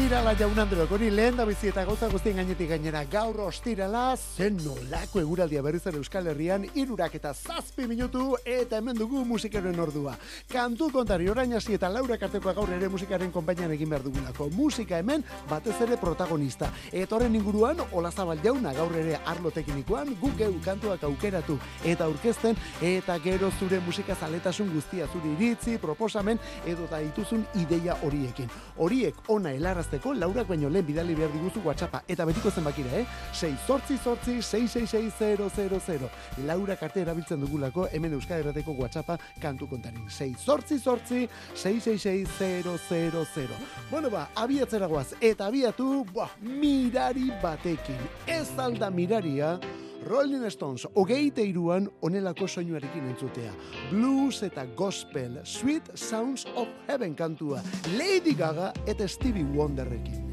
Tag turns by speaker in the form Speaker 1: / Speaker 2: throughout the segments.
Speaker 1: Ostirala jaun andreok, hori lehen da bizi eta gauza guztien gainetik gainera gaur ostirala zen nolako eguraldia berriz ere Euskal Herrian irurak eta zazpi minutu eta hemen dugu musikaren ordua. Kantu kontari orain hasi eta laura kartekoa gaur ere musikaren konpainian egin behar dugulako. Musika hemen batez ere protagonista. Eta horren inguruan olazabal jauna gaur ere arlo teknikoan guk geu kantuak aukeratu eta aurkezten eta gero zure musika zaletasun guztia zuri iritzi, proposamen edo da dituzun ideia horiekin. Horiek ona helarazteko laurak baino lehen bidali behar diguzu WhatsAppa eta betiko zenbakira, eh? 6 sortzi sortzi 666000. Laura karte erabiltzen dugulako hemen Euskal Herrateko WhatsAppa kantu kontarin. 6 sortzi sortzi 666000. Bueno ba, abiatzera goaz eta abiatu, buah, mirari batekin. Ez alda miraria, Rolling Stones, hogeite iruan onelako soinuarekin entzutea. Blues eta gospel, Sweet Sounds of Heaven kantua. Lady Gaga eta Stevie Wonderrekin.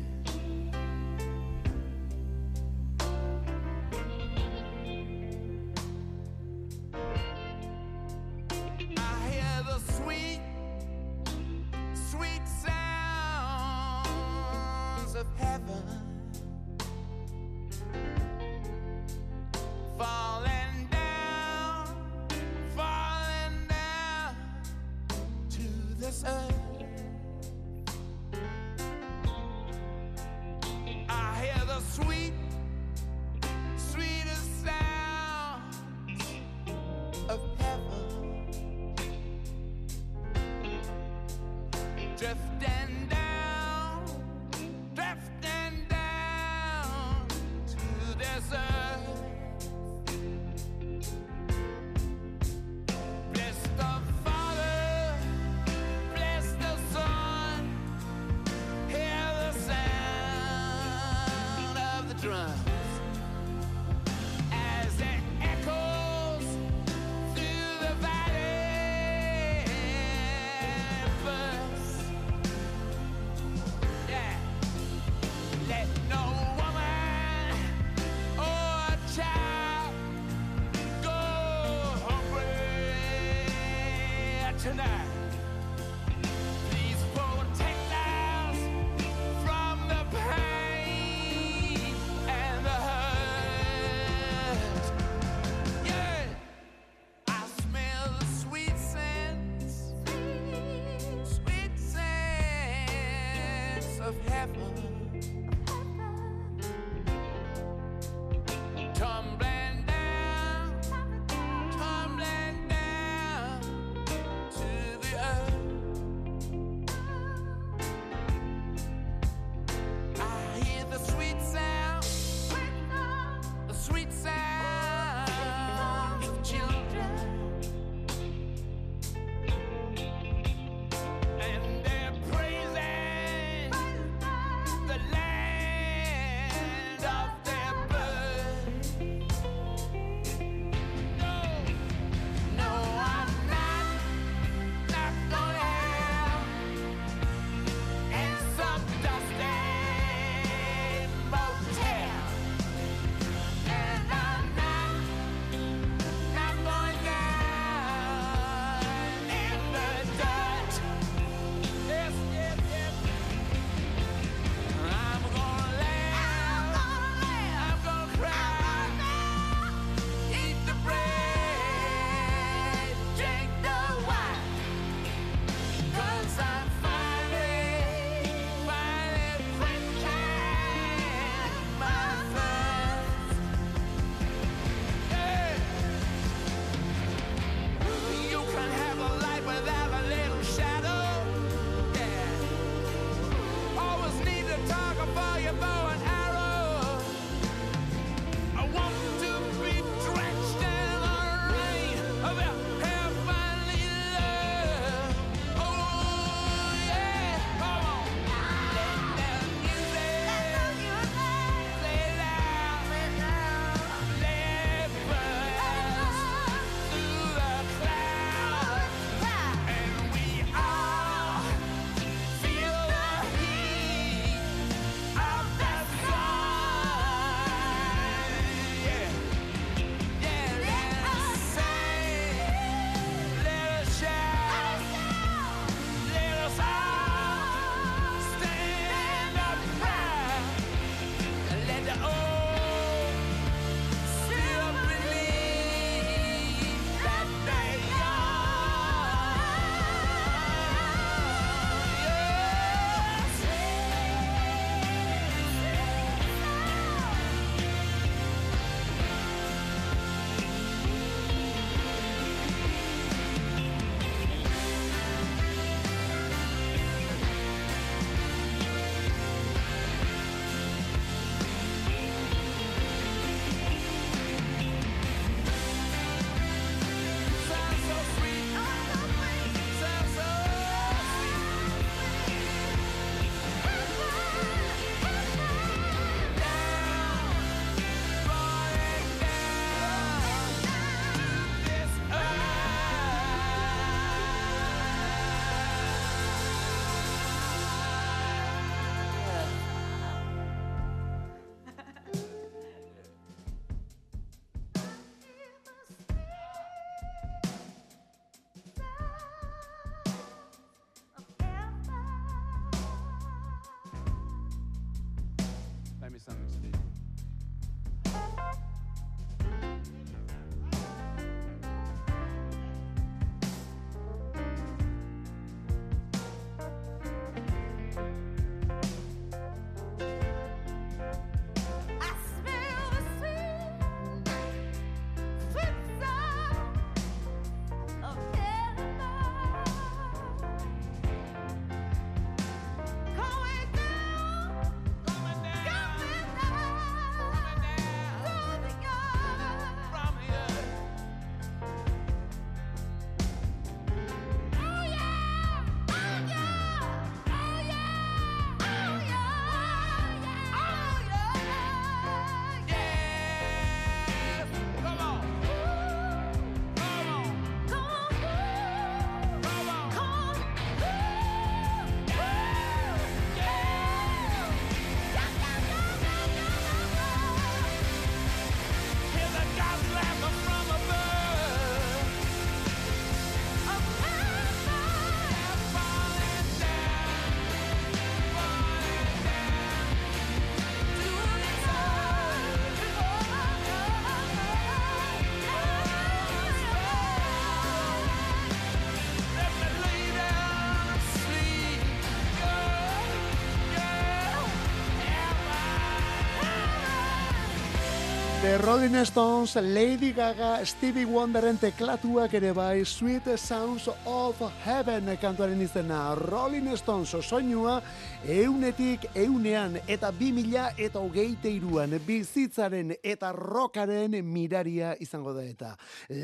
Speaker 2: Rolling Stones, Lady Gaga, Stevie Wonderen teklatuak ere bai, Sweet Sounds of Heaven kantuaren izena, Rolling Stones soinua, eunetik eunean eta bi mila eta hogeite iruan, bizitzaren eta rokaren miraria izango da eta.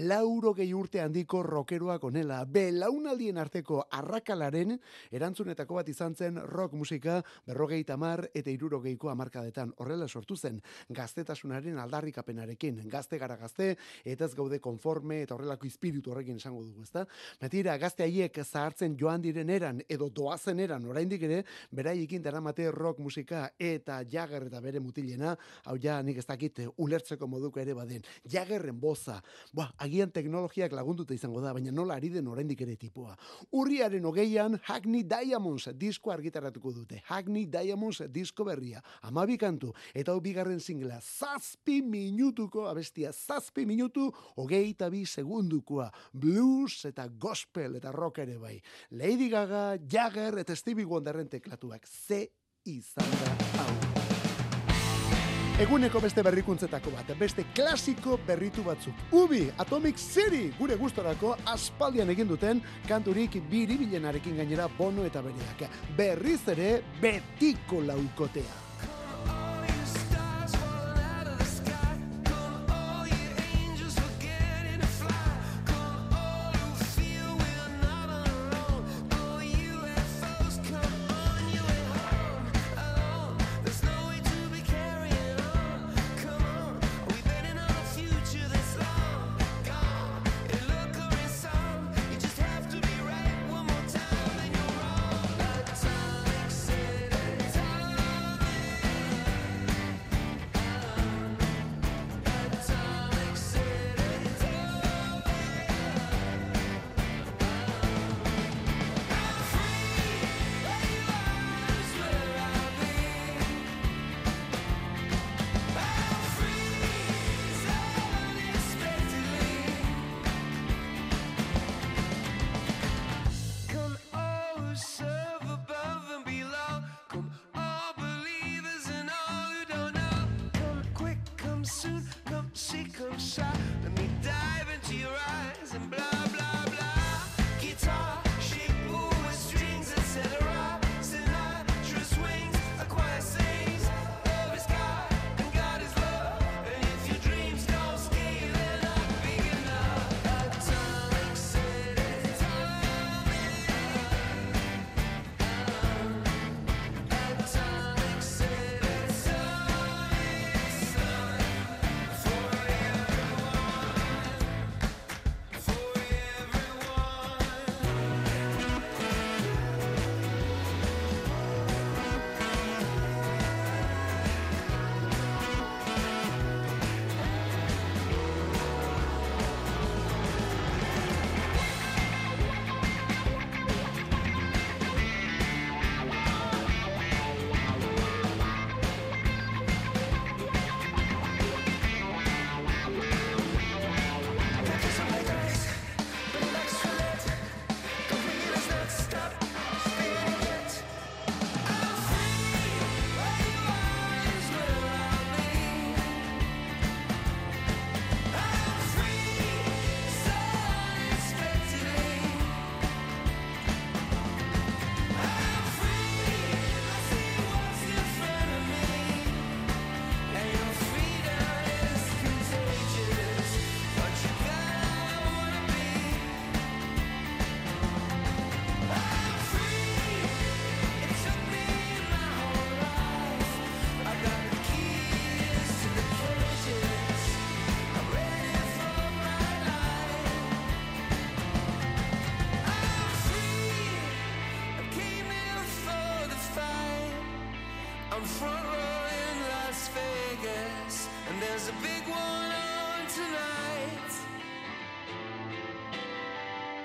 Speaker 2: Lauro gehi urte handiko rokeroak onela, belaunaldien arteko arrakalaren erantzunetako bat izan zen rock musika berrogeita mar eta irurogeiko amarkadetan. Horrela sortu zen, gaztetasunaren aldarrikapenarekin, gazte gara gazte, eta ez gaude konforme eta horrelako izpiritu horrekin esango dugu, ezta? Betira, gazte haiek zahartzen joan diren eran, edo doazen eran, oraindik ere, beraiekin daramate rock musika eta jager eta bere mutilena, hau ja nik ez dakit ulertzeko moduko ere baden. Jagerren boza, ba, agian teknologiak lagunduta izango da, baina nola ari den oraindik ere tipoa. Urriaren hogeian, Hackney Diamonds disko argitaratuko dute. Hackney Diamonds disko berria. Amabi kantu, eta hau bigarren singla, zazpi minutuko abestia, zazpi minutu, hogeita bi segundukoa. Blues eta gospel eta rock ere bai. Lady Gaga, Jagger eta Stevie Wonderren teklatuak. Ze izan da hau. Eguneko beste berrikuntzetako bat, beste klasiko berritu batzuk. Ubi, Atomic City, gure gustorako aspaldian egin duten kanturik biribilenarekin gainera bono eta bereak. Berriz ere betiko laukotea.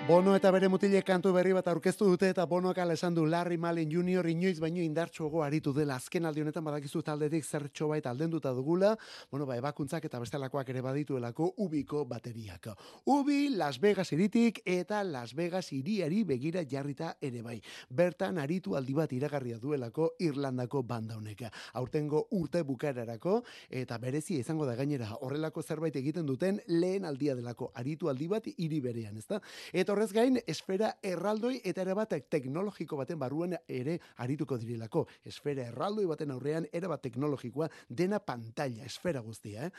Speaker 1: Bono eta bere mutile kantu berri bat aurkeztu dute eta Bonoak esan du Larry Malin Junior inoiz baino indartsuago aritu dela azken aldi honetan badakizu taldetik zertxo bait aldenduta dugula, bueno, ba, ebakuntzak eta bestelakoak ere badituelako ubiko bateriak. Ubi Las Vegas iritik eta Las Vegas iriari begira jarrita ere bai. Bertan aritu aldi bat iragarria duelako Irlandako banda honek. Aurtengo urte bukaerarako eta berezi izango da gainera horrelako zerbait egiten duten lehen aldia delako aritu aldi bat hiri berean, ezta? Eta horrez gain, esfera erraldoi eta ere bat teknologiko baten barruan ere arituko direlako. Esfera erraldoi baten aurrean ere bat teknologikoa dena pantalla, esfera guztia, eh?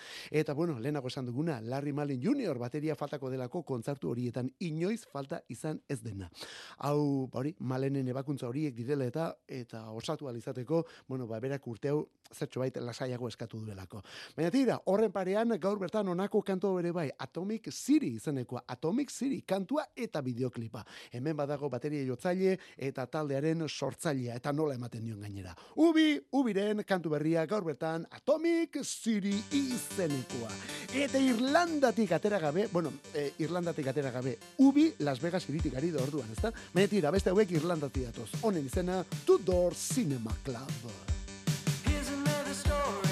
Speaker 1: Eta bueno, lehenago esan duguna, Larry Malin Jr. bateria faltako delako kontzertu horietan inoiz falta izan ez dena. Hau, hori, malenen ebakuntza horiek direla eta eta osatu alizateko, bueno, ba, berak urte hau zertxo bait lasaiago eskatu duelako. Baina tira, horren parean gaur bertan onako kantu bere bai, Atomic City izenekoa, Atomic City kantua eta bideoklipa. Hemen badago bateria jotzaile eta taldearen sortzailea eta nola ematen dion gainera. Ubi, ubiren kantu berria gaur bertan Atomic City izenekoa. Eta Irlandatik atera gabe, bueno, eh, Irlandatik atera gabe, ubi Las Vegas iritik ari da orduan, ezta? Baina tira, beste hauek Irlandatik datoz. Honen izena, Tudor Cinema Club.
Speaker 2: the story.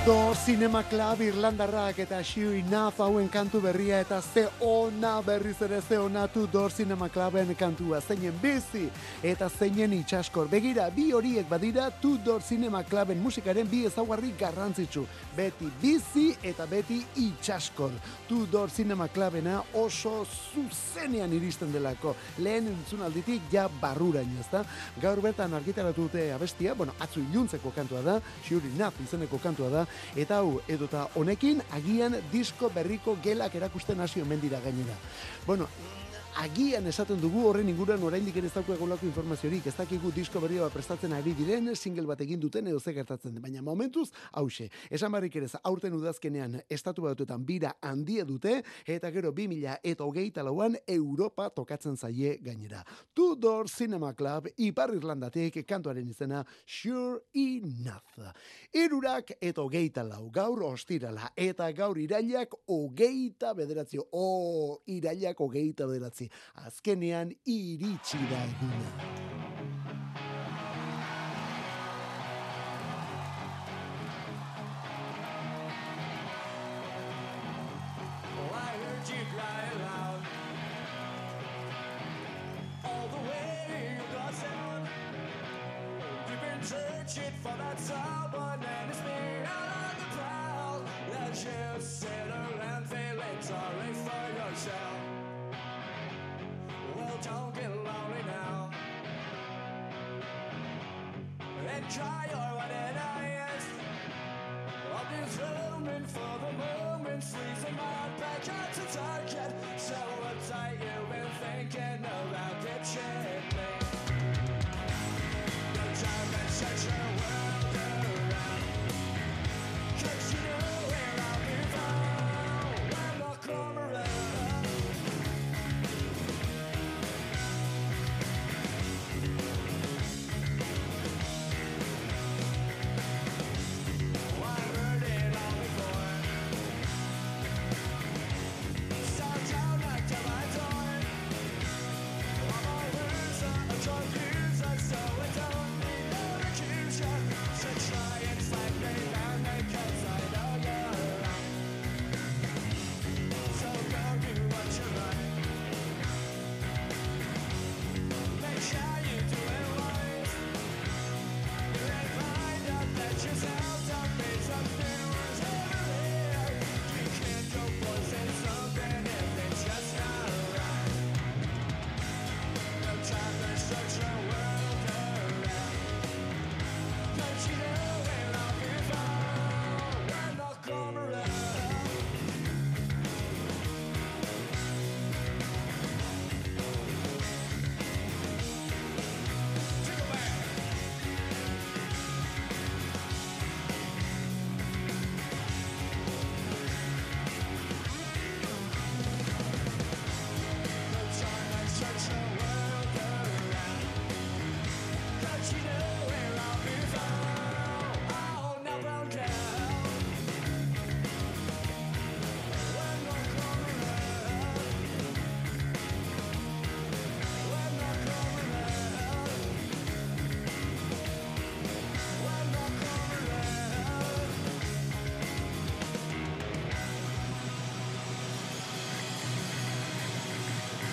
Speaker 1: Tudor Cinema Club Irlandarrak eta Sure Enough hauen kantu berria eta ze ona berriz ere ze ona Tudor Cinema Cluben kantua zeinen bizi eta zeinen itxaskor. Begira, bi horiek badira Tudor Cinema Cluben musikaren bi ezaugarri garrantzitsu. Beti bizi eta beti itxaskor. Tudor Cinema Clubena oso zuzenean iristen delako. Lehen entzunalditik ja barruraino, ezta? Gaur bertan argitaratu dute abestia, bueno, atzu iluntzeko kantua da, Sure Enough izeneko kantua da, eta hau, edota honekin, agian disko berriko gelak erakusten hasi omen dira gainera. Bueno, agian esaten dugu horren inguruan oraindik ere ez dauko egolako informaziorik, ez dakigu disko berri bat prestatzen ari diren, single bat egin duten edo ze gertatzen den, baina momentuz, hause, esan barrik ere, aurten udazkenean estatu batuetan bira handia dute, eta gero 2000 eta hogeita lauan Europa tokatzen zaie gainera. Tudor Cinema Club, Ipar Irlandatik kantuaren izena Sure Enough. Irurak eta hogeita lau, gaur ostirala, eta gaur irailak hogeita bederatzi, o, irailak hogeita Azkenean iritsi da eguna.
Speaker 2: for the moment
Speaker 3: sleeps in my pocket to target So uptight you've been thinking about pitching me. The time to set your world.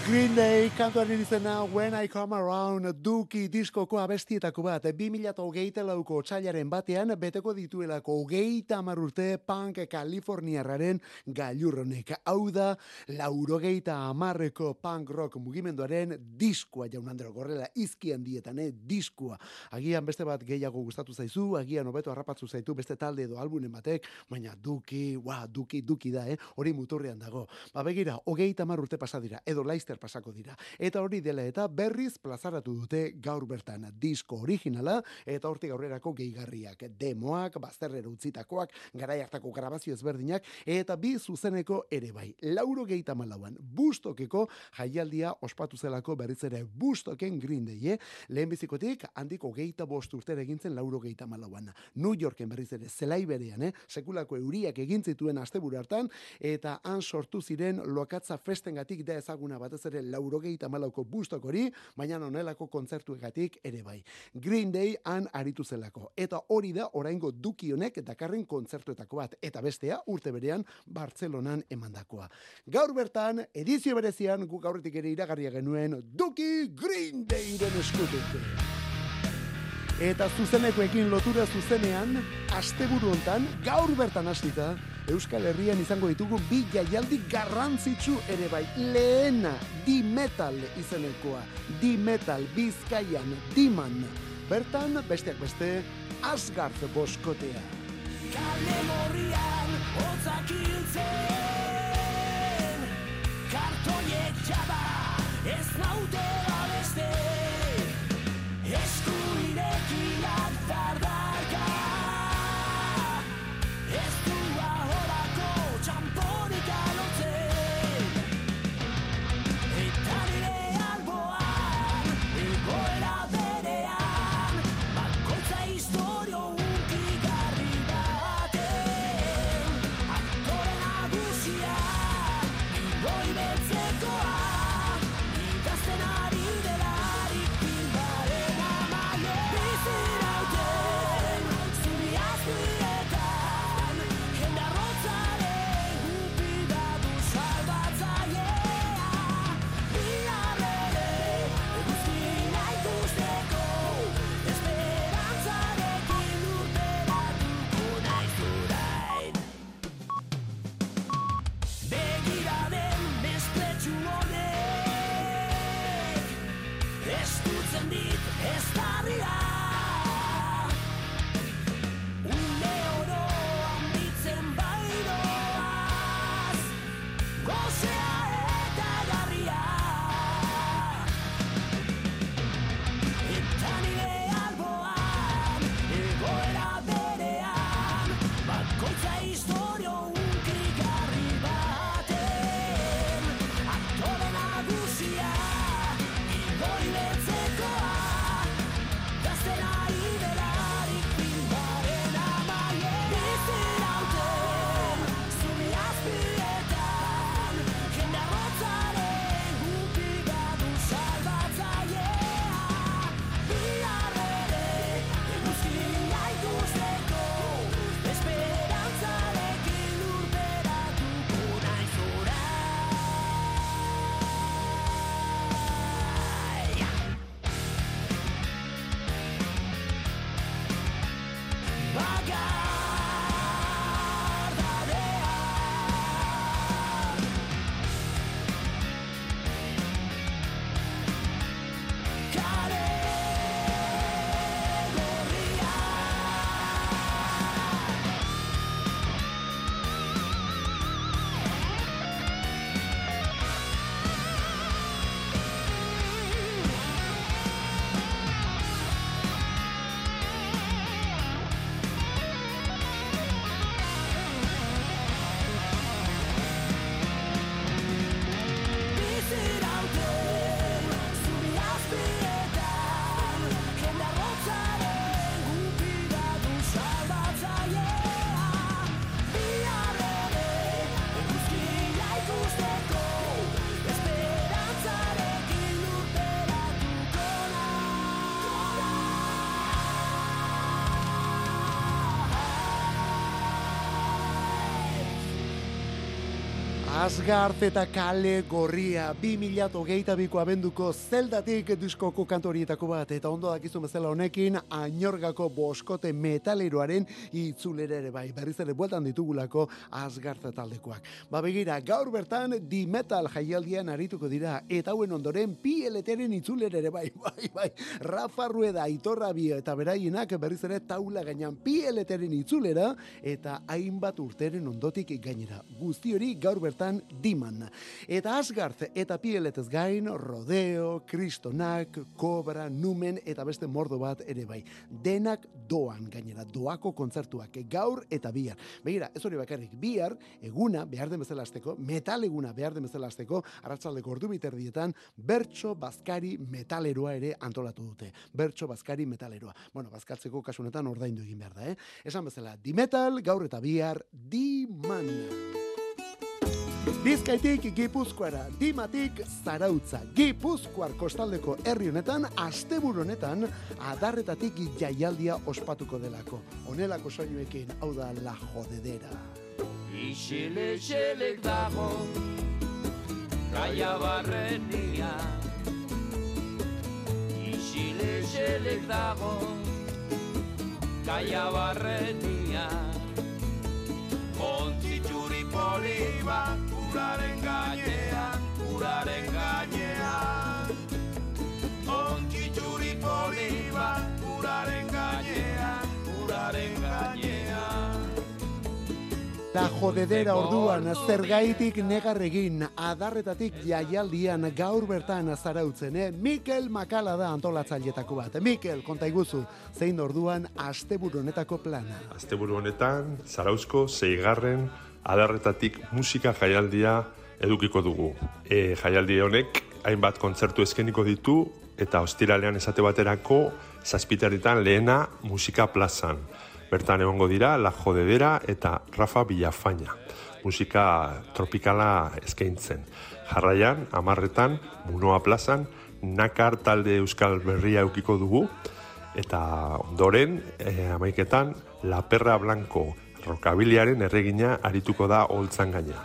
Speaker 1: Green Day kantuaren izena When I Come Around Duki diskoko abestietako bat 2008 lauko otxailaren batean beteko dituelako hogeita urte punk Kaliforniarraren gailurronek. Hau da, laurogeita amarreko punk rock mugimenduaren diskoa jaun Andro gorrela izkian dietan, eh? diskoa. Agian beste bat gehiago gustatu zaizu, agian hobeto harrapatzu zaitu beste talde edo albunen batek, baina Duki, wa, Duki, Duki da, eh? hori muturrean dago. Ba begira, hogeita urte pasa dira, edo Leicester pasako dira. Eta hori dela eta berriz plazaratu dute gaur bertan disko originala eta hortik aurrerako gehigarriak, demoak, bazterrera utzitakoak, garai hartako grabazio ezberdinak eta bi zuzeneko ere bai. Lauro geita malauan, bustokeko jaialdia ospatu zelako berriz ere bustoken Green Day, eh? lehenbizikotik handiko geita bost urtera egintzen lauro geita malauan. New Yorken berriz ere zelai berean, eh? sekulako euriak egin zituen asteburu hartan eta han sortu ziren lokatza festengatik da ezaguna batez ere laurogeita malauko bustok hori, baina onelako kontzertuegatik ere bai. Green Day han aritu zelako. Eta hori da oraingo duki honek dakarren kontzertuetako bat. Eta bestea urte berean Bartzelonan emandakoa. Gaur bertan, edizio berezian guk aurretik ere iragarria genuen Duki Green Dayren eskutik. Eta zuzenekoekin lotura zuzenean, asteburu hontan, gaur bertan hasita, Euskal Herrian izango ditugu bi jaialdi garrantzitsu ere bai. Lehena, di metal izenekoa. Di metal, bizkaian, diman. Bertan, besteak beste, Asgard boskotea.
Speaker 3: Kale gorrian hotzak hiltzen Kartoiek jada ez naute babeste
Speaker 1: Asgard eta kale gorria 2008ko abenduko zeldatik diskoko kantorietako bat eta ondo dakizu bezala honekin ainorgako boskote metaleroaren itzulera ere bai berriz ere bueltan ditugulako Asgard taldekoak. Ba begira, gaur bertan di metal jaialdian arituko dira eta hauen ondoren PLTren itzulera ere bai, bai, bai. Rafa Rueda, Aitorra Bio eta beraienak berriz ere taula gainean PLTren itzulera eta hainbat urteren ondotik gainera. Guzti hori gaur bertan diman. Eta Asgard eta Pieletez gain, Rodeo, Kristonak, Kobra, Numen eta beste mordo bat ere bai. Denak doan gainera, doako kontzertuak gaur eta bihar. Begira, ez hori bakarrik, bihar eguna behar den bezala azteko, metal eguna behar den bezala azteko, arratsaldeko ordu biterdietan, bertso bazkari metaleroa ere antolatu dute. Bertso bazkari metaleroa. Bueno, bazkatzeko kasunetan ordaindu egin behar da, eh? Esan bezala, di metal, gaur eta bihar, di man. Bizkaitik Gipuzkoara, Dimatik Zarautza, Gipuzkoar kostaldeko herri honetan, asteburu honetan, adarretatik jaialdia ospatuko delako. Honelako soinuekin, hau da la jodedera.
Speaker 3: Isilexelek dago Gaia barrenia Isilexelek dago Gaia barrenia Ontzi txuri poli bat Uraren gainean, uraren gainean Ontzi txuri poli bat Uraren gainean, uraren gainean
Speaker 1: La jodedera orduan, zergaitik negarregin, adarretatik jaialdian gaur bertan zarautzen, eh? Mikel Makala da antolatzailetako bat. Mikel, konta iguzu, zein orduan asteburu honetako plana.
Speaker 4: Asteburu honetan, Zarauzko zeigarren adarretatik musika jaialdia edukiko dugu. E, jaialdi honek hainbat kontzertu eskeniko ditu eta ostiralean esate baterako zazpiterritan lehena musika plazan. Bertan egongo dira La Jodedera eta Rafa Villafaña. Musika tropikala eskaintzen. Jarraian, amarretan, Munoa plazan, Nakar talde Euskal Berria eukiko dugu, eta ondoren, eh, amaiketan, La Perra Blanco rokabiliaren erregina arituko da holtzan gaina.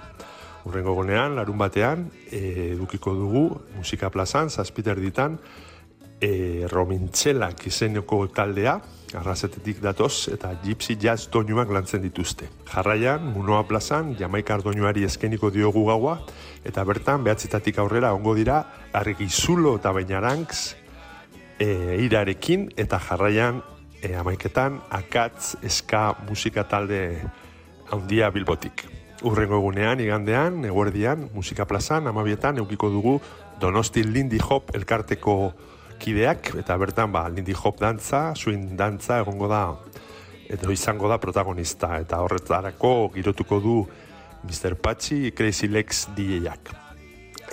Speaker 4: Urrengo gonean, larun batean, edukiko dugu musika plazan, zazpiter ditan, e, Romintxelak izeneko taldea, arrazetetik datoz, eta Gypsy Jazz doinuak lantzen dituzte. Jarraian, Munoa plazan, Jamaikar doinuari eskeniko diogu gaua, eta bertan, behatzetatik aurrera, ongo dira, Arregi Zulo eta Bainaranks, e, irarekin, eta jarraian, e, amaiketan, akatz eska musika talde handia bilbotik. Urrengo egunean, igandean, eguerdian, musika plazan, amabietan, eukiko dugu Donosti Lindy Hop elkarteko kideak, eta bertan, ba, Lindy Hop dantza, swing dantza egongo da, edo izango da protagonista, eta horretarako girotuko du Mr. Patchy Crazy Legs DJ-ak.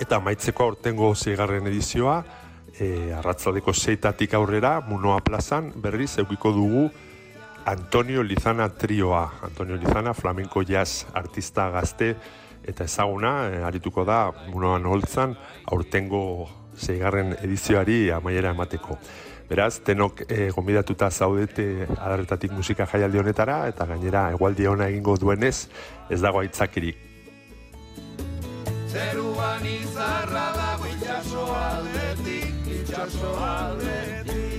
Speaker 4: Eta maitzeko aurtengo zeigarren edizioa, e, arratzaldeko seitatik aurrera, Munoa plazan, berriz eukiko dugu Antonio Lizana trioa. Antonio Lizana, flamenco jazz artista gazte, eta ezaguna, e, arituko da, Munoan holtzan, aurtengo zeigarren edizioari amaiera emateko. Beraz, tenok e, gombidatuta zaudete adarretatik musika jaialdi honetara, eta gainera egualdi ona egingo duenez, ez dago aitzakirik.
Speaker 3: Zeruan izarra dago itxaso aldetik, itxaso aldetik.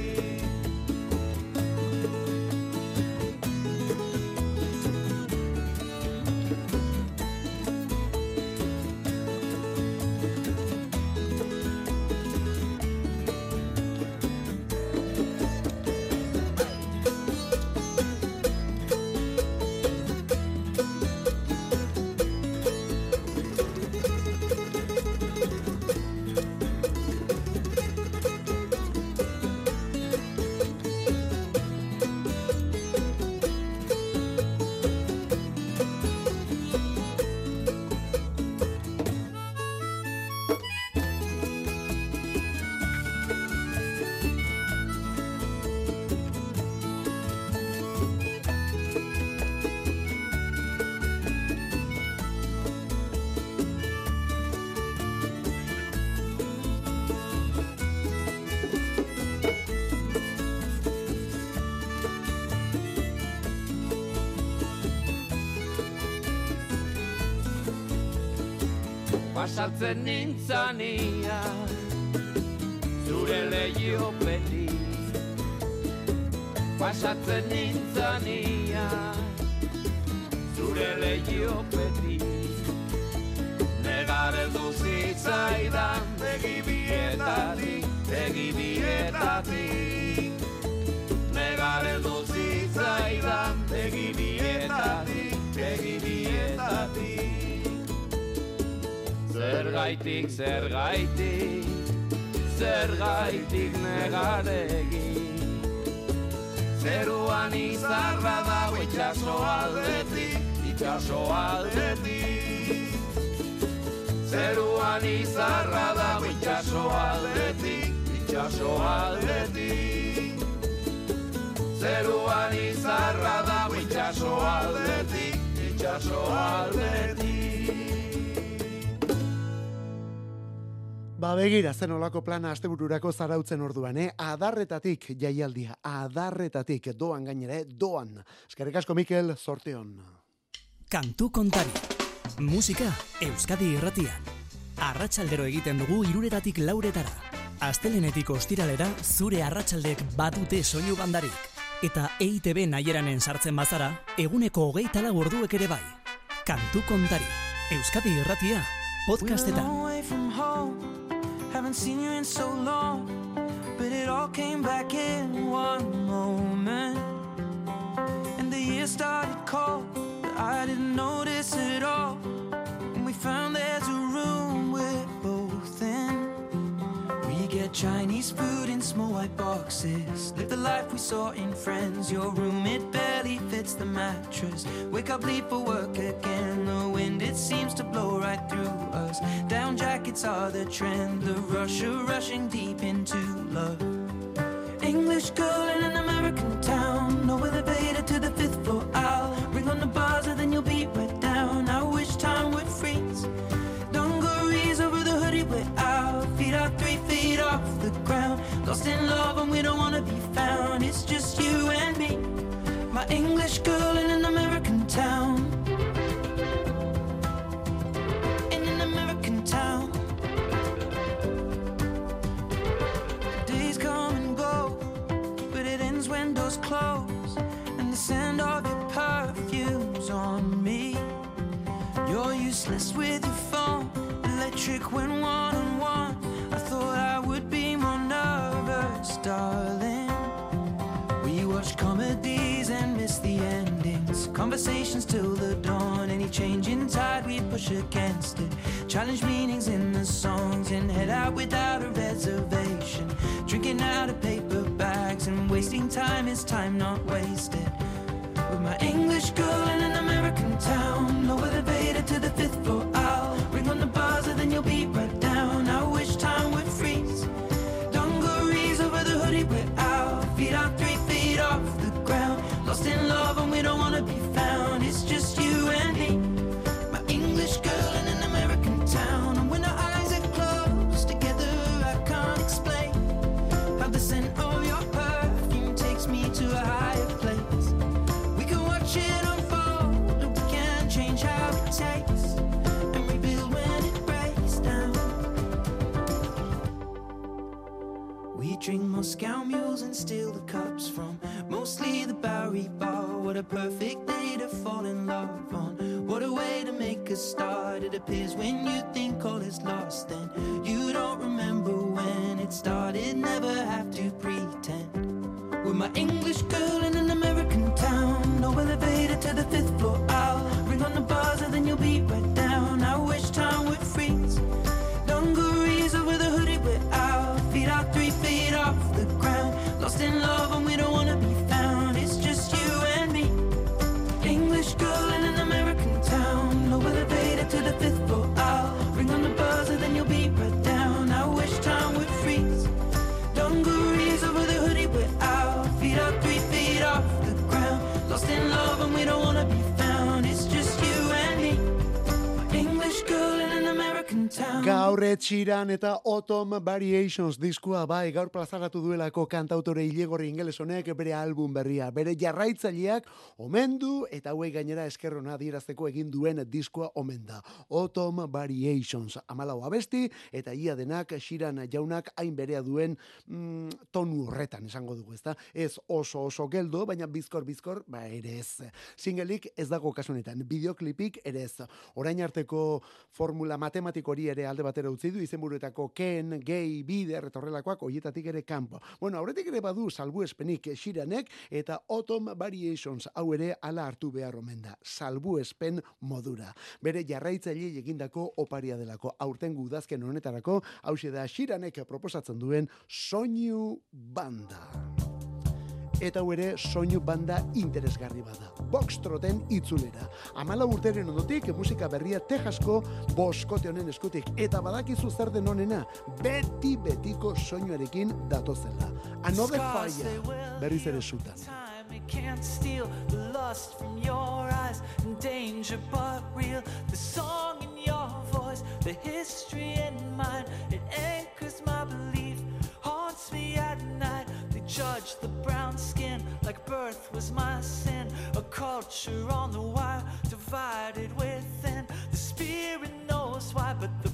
Speaker 5: Pasatzen nintzania zure lehiopetik pasatzen nintzania zure lehiopetik negar heldu zitzaidan begi bietatik, begi bietatik Zergaitik, zergaitik, zergaitik negaregi Zeruan izarra dago itxaso aldetik, itxaso aldetik. Zeruan izarra dago itxaso aldetik, itxaso aldetik. Zeruan izarra dago itxaso aldetik, itxaso aldetik
Speaker 1: Ba begira, zen olako plana astebururako zarautzen orduan, eh? Adarretatik jaialdia, adarretatik doan gainera, eh? doan. Eskerrik asko Mikel, sorteon.
Speaker 6: Kantu kontari. Musika Euskadi irratian. Arratsaldero egiten dugu iruretatik lauretara. Astelenetik ostiralera zure arratsaldek badute soinu bandarik. Eta EITB naieranen sartzen bazara, eguneko hogeita lau orduek ere bai. Kantu kontari. Euskadi irratia. Podcastetan.
Speaker 2: Haven't seen you in so long, but it all came back in one moment. And the year started cold, but I didn't notice it all. And we found there's a Chinese food in small white boxes. Live the life we saw in Friends. Your room, it barely fits the mattress. Wake up, leave for work again. The wind, it seems to blow right through us. Down jackets are the trend. The rush of rushing deep into love. English girl in an American town. No elevator to the fifth floor. I'll ring on the buzzer, then you'll be right Lost in love and we don't wanna be found. It's just you and me. My English girl in an American town. In an American town. Days come and go, but it ends when doors close. And the scent of your perfume's on me. You're useless with your phone, electric when one on one. Watch comedies and miss the endings. Conversations till the dawn. Any change in tide, we push against it. Challenge meanings in the songs and head out without a reservation. Drinking out of paper bags and wasting time is time not wasted. With my English girl in an American town. No elevator to the fifth floor. I'll ring on the buzzer, then you'll be steal the cups from mostly the Bowery Bar. What a perfect day to fall in love on. What a way to make a start. It appears when you think all is lost, then you don't remember when it started. Never have to pretend. With my English girl in an American town. No elevator to the fifth floor. I'll ring on the buzzer, then you'll be right to the fifth floor.
Speaker 1: Gaur etxiran eta Autumn Variations diskua bai gaur plazaratu duelako kantautore ilegorri ingeles honek bere album berria. Bere jarraitzaileak omendu eta hauei gainera eskerrona adierazteko egin duen diskoa omen da. Autumn Variations amalau abesti eta ia denak xiran jaunak hain berea duen mm, tonu horretan esango dugu, ezta? Ez oso oso geldo, baina bizkor bizkor, ba ere ez. Singelik ez dago kasu honetan, bideoklipik ere ez. Orain arteko formula matematiko hori ere alde batera utzi du izenburuetako ken, gay, bider eta horrelakoak hoietatik ere kanpo. Bueno, aurretik ere badu salbuespenik xiranek eta Autumn Variations hau ere ala hartu behar omen da. Salbuespen modura. Bere jarraitzaile egindako oparia delako. Aurten gudazken honetarako hause da xiranek proposatzen duen soinu banda eta hau ere soinu banda interesgarri bada. Boxtroten itzulera. Amala urteren ondotik musika berria Texasko boskote honen eskutik eta badakizu zer den honena beti betiko soinuarekin datozela. Another fire berriz ere sutan.
Speaker 2: It can't steal the lust from your eyes and danger but real. The song in your voice, the history in mine, it anchors my belief, haunts me at night. Judge the brown skin like birth was my sin. A culture on the wire, divided within. The spirit knows why, but the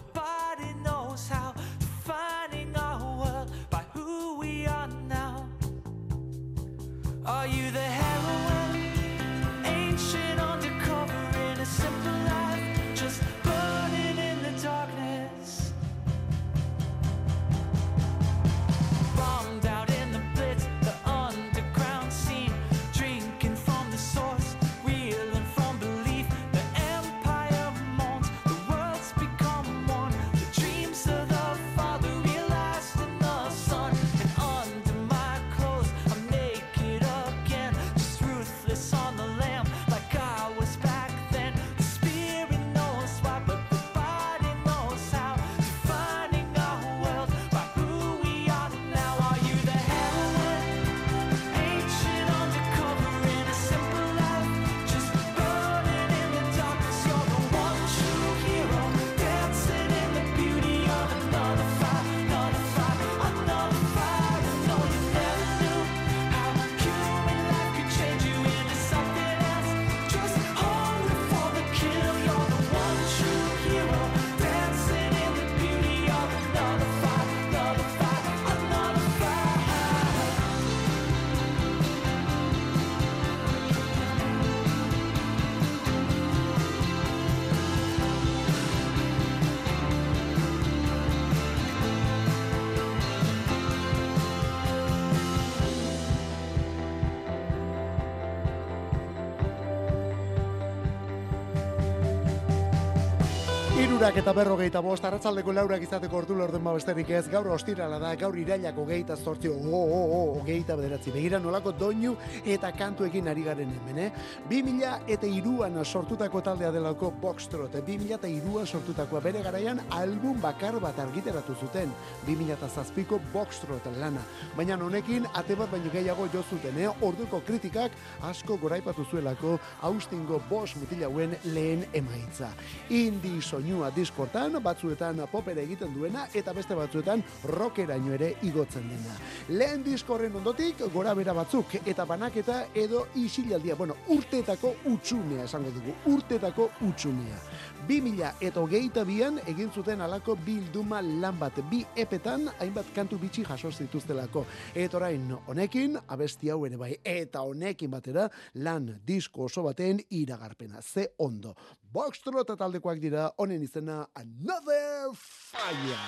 Speaker 1: Irurak eta berrogeita bost, arratzaldeko laurak izateko ordu lorden besterik ez, gaur ostirala da, gaur irailako geita zortzi, o, o, o, o, geita bederatzi, begira nolako doinu eta kantuekin ari garen hemen, eh? 2000 eta iruan sortutako taldea delako Boxtrot, 2000 eta iruan sortutakoa bere garaian album bakar bat argiteratu zuten, 2000 eta zazpiko Boxtrot lana, baina honekin ate bat baino gehiago jo zuten, eh? Orduko kritikak asko goraipatu zuelako Austingo bos mutilauen lehen emaitza. Indi soinua diskortan, batzuetan popera egiten duena, eta beste batzuetan rockeraino ere igotzen dena. Lehen diskorren ondotik, gora bera batzuk, eta banaketa edo isilaldia, bueno, urteetako utxunea esango dugu, urteetako utxunea. 2000 eta hogeita bian egin zuten alako bilduma lan bat, bi epetan hainbat kantu bitxi jaso zituztelako. Eta orain honekin, abesti hau ere bai, eta honekin batera lan disko oso baten iragarpena. Ze ondo. Boxtrot taldekoak dira honen izena Another Fire.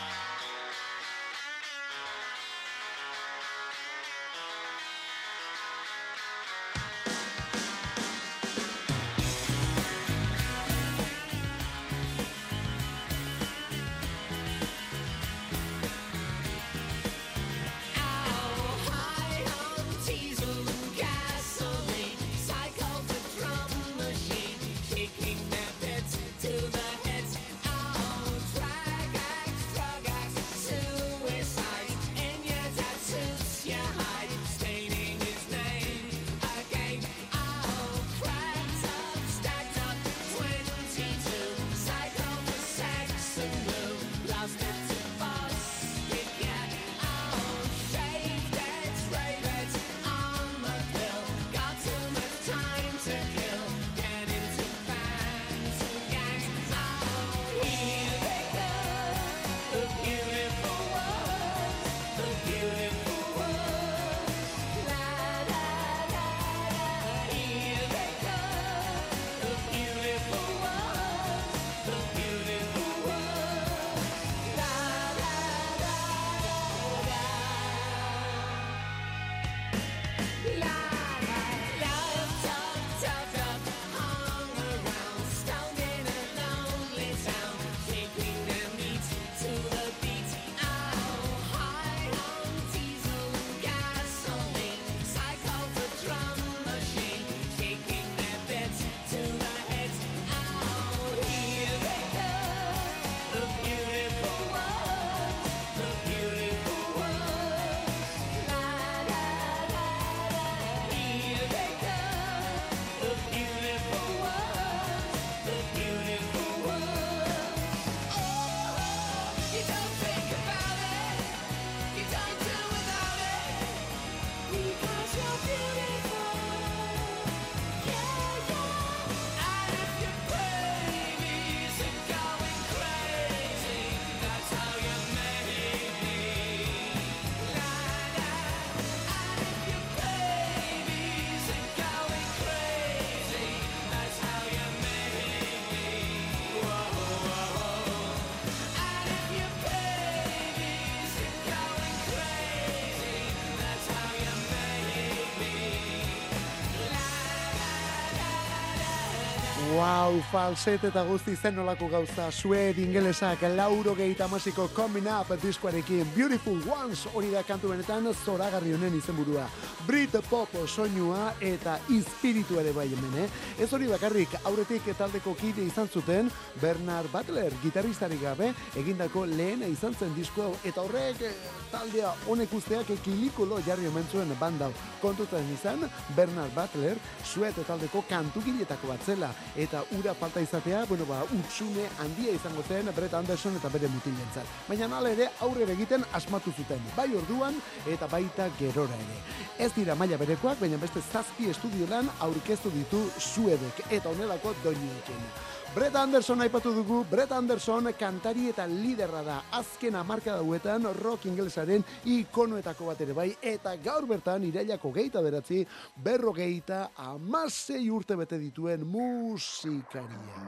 Speaker 1: Wow, falset eta guzti zen nolako gauza, sued ingelesak, lauro gehieta masiko coming up diskoarekin, beautiful ones, hori da kantu benetan, zoragarri honen izenburua. Brit pop soinua eta espiritu ere bai hemen, eh? Ez hori bakarrik, aurretik taldeko kide izan zuten, Bernard Butler, gitarristari gabe, egindako lehena izan zen disko hau, eta horrek eh, taldea honek usteak ekilikulo jarri omen zuen bandau. Kontutan izan, Bernard Butler, suet taldeko kantugiletako bat zela, eta ura falta izatea, bueno, ba, utxune handia izango zen Brett Anderson eta bere mutilentzat. Baina nala ere aurrera egiten asmatu zuten, bai orduan eta baita gerora ere. Ez dira maila berekoak, baina beste zazpi estudio lan aurkeztu ditu suedek eta honelako doinuekin. Brett Anderson aipatu dugu, Brett Anderson kantari eta liderra da. Azken amarka dauetan rock ingelesaren ikonoetako bat ere bai, eta gaur bertan irailako geita beratzi, berro geita amasei urte bete dituen musikaria.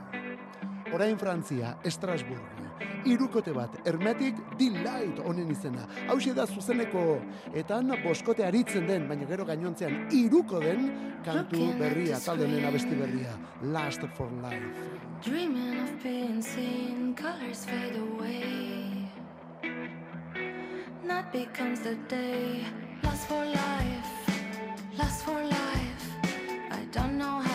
Speaker 1: Orain Frantzia, Estrasburg. Irukote bat, Hermetic Delight honen izena. Hau da zuzeneko, etan boskote aritzen den, baina gero gainontzean iruko den kantu berria, talde honen abesti berria. Last for Life.
Speaker 7: Dreaming of being seen, colors fade away. Night becomes the day, lost for life, lost for life. I don't know how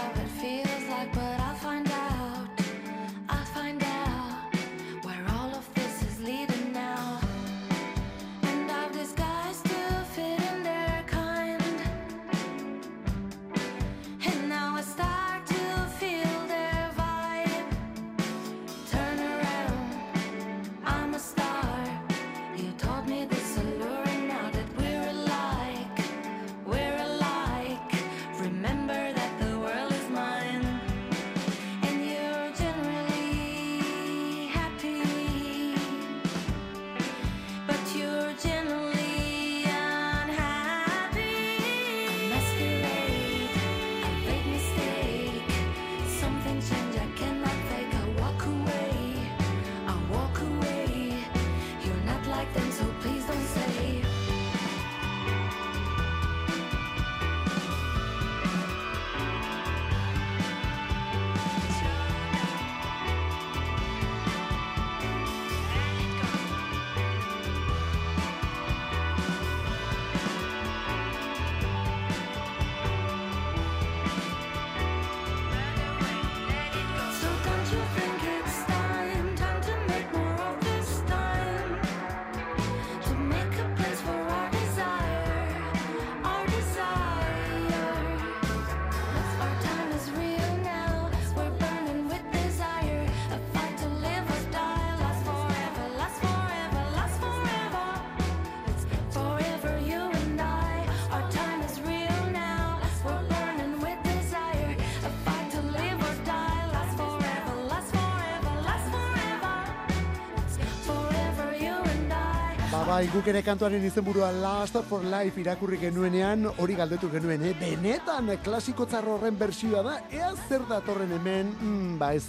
Speaker 1: bai, guk ere kantuaren izenburua Last for Life irakurri genuenean, hori galdetu genuen, eh? benetan klasiko horren bersioa da, ea zer datorren hemen, mm, ba ez,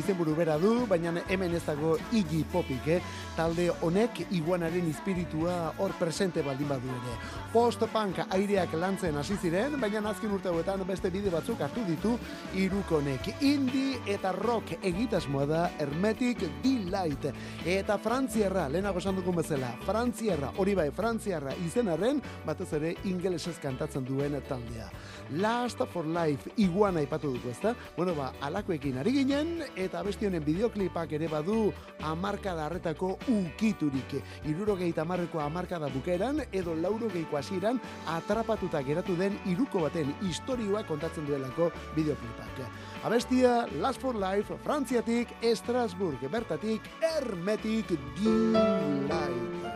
Speaker 1: izenburu bera du, baina hemen ez dago Iggy Popik, eh? Talde honek iguanaren espiritua hor presente baldin badu ere. Post-punk aireak lantzen hasi ziren, baina azken urte hauetan beste bide batzuk hartu ditu irukonek. Indie eta rock egitasmoa da Hermetic Delight. Eta frantziarra, lehenago esan dugun bezala, frantziarra, hori bai, frantziarra izenarren, batez ere ingelesez kantatzen duen taldea. Last for Life iguana aipatu dugu, ezta? Bueno, ba, alakoekin ari ginen, eta besti honen bideoklipak ere badu amarkada harretako ukiturik. Irurogeita amarreko amarkada bukeran, edo laurogeiko hasieran atrapatuta geratu den iruko baten historioa kontatzen duelako bideoklipak. Abestia Last for Life, Frantziatik, Estrasburg, bertatik, Hermetic Delight.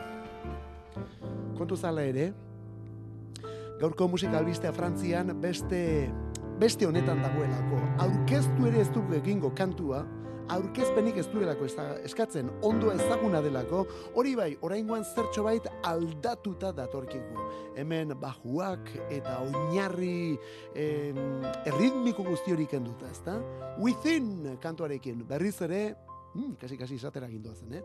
Speaker 1: Kontu zala ere, gaurko musika albistea Frantzian beste beste honetan dagoelako. Aurkeztu ere ez dugu egingo kantua, aurkezpenik ez duelako eskatzen ondo ezaguna delako, hori bai, oraingoan zertxo bait aldatuta datorkigu. Hemen bajuak eta oinarri em, erritmiko guzti hori kenduta, ezta? Within kantuarekin, berriz ere, hmm, kasi kasi izatera gindoazen, eh?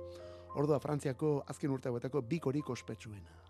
Speaker 1: Ordua Frantziako azken urte hauetako bikorik ospetsuena.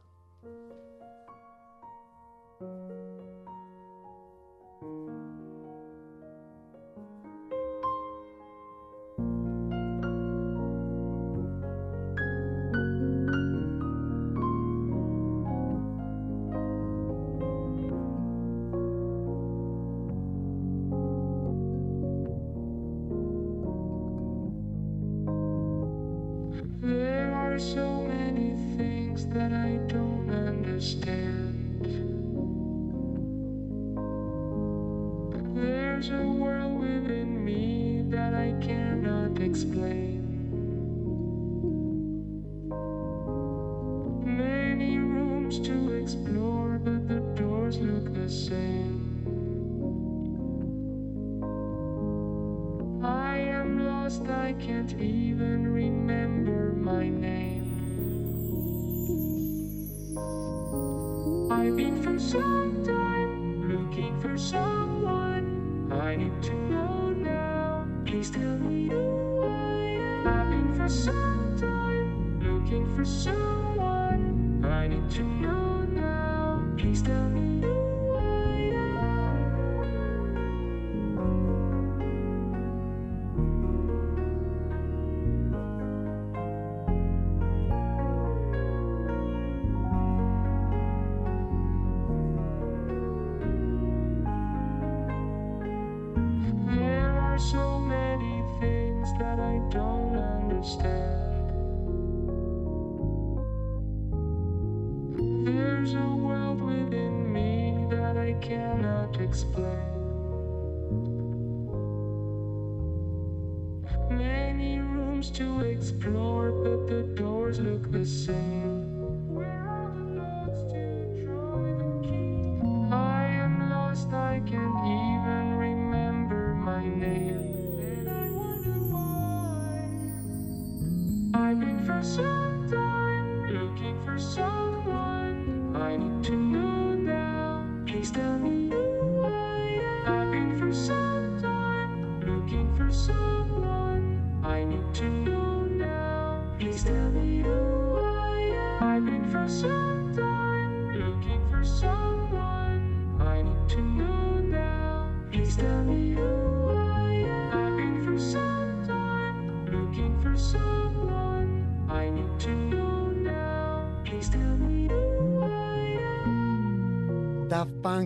Speaker 8: Someone. I need to know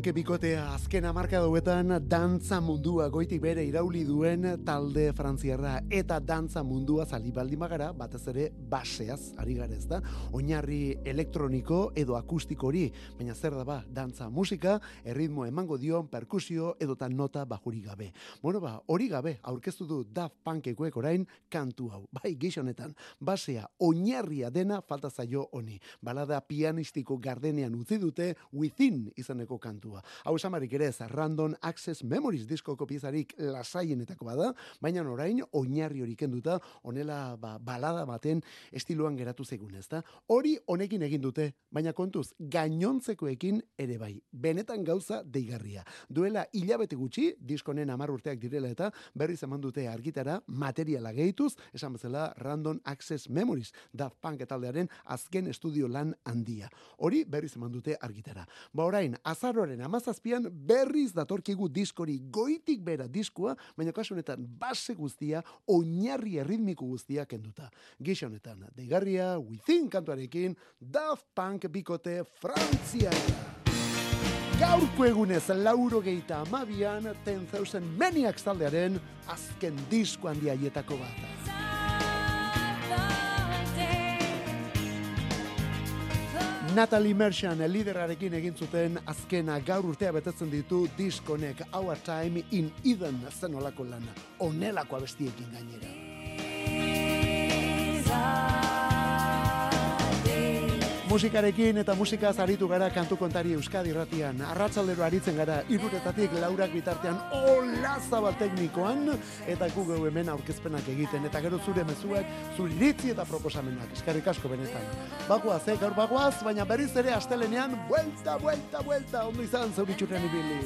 Speaker 1: Daft Punk bikotea azken amarka dauetan dantza mundua goitik bere irauli duen talde frantziarra eta dantza mundua zalibaldi magara, batez ere baseaz ari gara ez da, oinarri elektroniko edo akustiko hori, baina zer da ba, dantza musika, erritmo emango dion, perkusio edota nota bajuri gabe. Bueno ba, hori gabe, aurkeztu du Daft Punkekuek orain kantu hau, bai gixonetan, basea oinarria dena falta zaio honi. Balada pianistiko gardenean utzi dute Within izeneko kantua. Hau esamarik ere ez, Random Access Memories diskoko piezarik lasaienetako bada, baina orain oinarri hori kenduta, honela ba, balada baten estiloan geratu zegun ezta. Hori honekin egin dute, baina kontuz, gainontzekoekin ere bai. Benetan gauza deigarria. Duela hilabete gutxi, diskonen amar urteak direla eta berriz eman dute argitara materiala gehituz, esan bezala Random Access Memories, Daft Punk taldearen azken estudio lan handia. Hori berriz eman dute argitara. Ba orain, azaroaren amazazpian berriz datorkigu diskori goitik bera diskoa, baina kasu honetan base guztia, oinarri erritmiko guztia kenduta. Gixo honetan, deigarria, within kantuarekin, Daft Punk bikote Frantzia. Gaurko egunez lauro geita amabian, 10,000 Maniacs taldearen azken disko handia bat. Natalie Merchant liderarekin egin zuten azkena gaur urtea betetzen ditu diskonek Our Time in Eden zenolako lana. Onelako abestiekin gainera musikarekin eta musika zaritu gara kantu kontari Euskadi irratian. Arratsaldero aritzen gara iruretatik laurak bitartean olaza bat teknikoan eta gu gehu hemen aurkezpenak egiten eta gero zure mezuak, zure zuritzi eta proposamenak. Eskarrik asko benetan. Bagoaz, eh, gaur bagoaz, baina berriz ere astelenean vuelta, vuelta, vuelta ondo izan zauritxurren ibili.